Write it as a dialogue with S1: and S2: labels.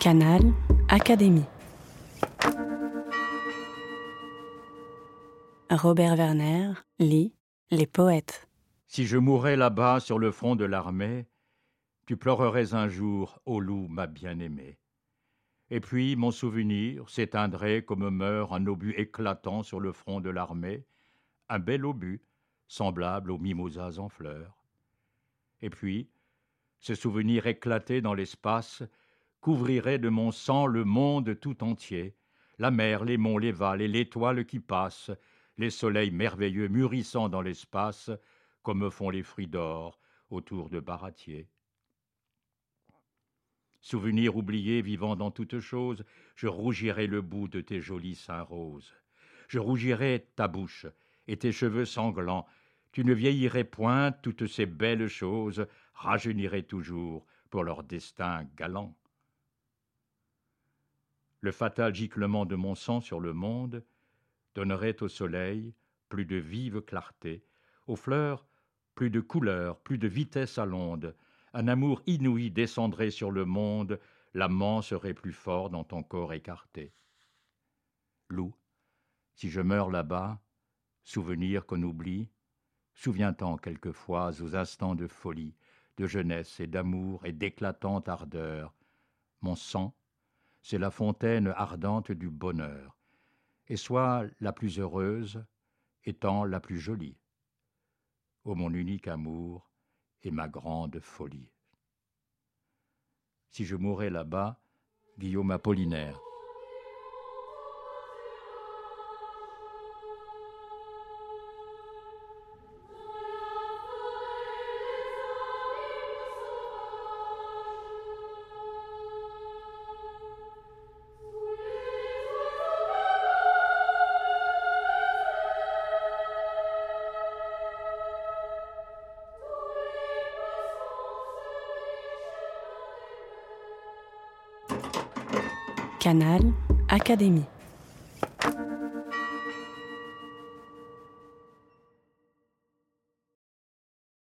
S1: Canal Académie. Robert Werner lit Les poètes.
S2: Si je mourais là-bas sur le front de l'armée, tu pleurerais un jour, ô loup, ma bien-aimée. Et puis mon souvenir s'éteindrait comme meurt un obus éclatant sur le front de l'armée, un bel obus, semblable aux mimosas en fleurs. Et puis, ce souvenir éclaté dans l'espace couvrirait de mon sang le monde tout entier, la mer, les monts, les vals et l'étoile qui passe, les soleils merveilleux mûrissant dans l'espace, comme font les fruits d'or autour de baratiers. Souvenir oublié vivant dans toute chose, je rougirai le bout de tes jolis seins roses. Je rougirai ta bouche et tes cheveux sanglants. Tu ne vieillirais point toutes ces belles choses, rajeuniraient toujours pour leur destin galant le fatal giclement de mon sang sur le monde donnerait au soleil plus de vive clarté, aux fleurs plus de couleur, plus de vitesse à l'onde, un amour inouï descendrait sur le monde, l'amant serait plus fort dans ton corps écarté. Loup, si je meurs là-bas, souvenir qu'on oublie, souviens-t'en quelquefois aux instants de folie, de jeunesse et d'amour et d'éclatante ardeur, mon sang c'est la fontaine ardente du bonheur, et sois la plus heureuse, étant la plus jolie. Ô mon unique amour et ma grande folie. Si je mourais là-bas, Guillaume Apollinaire.
S1: Canal Académie.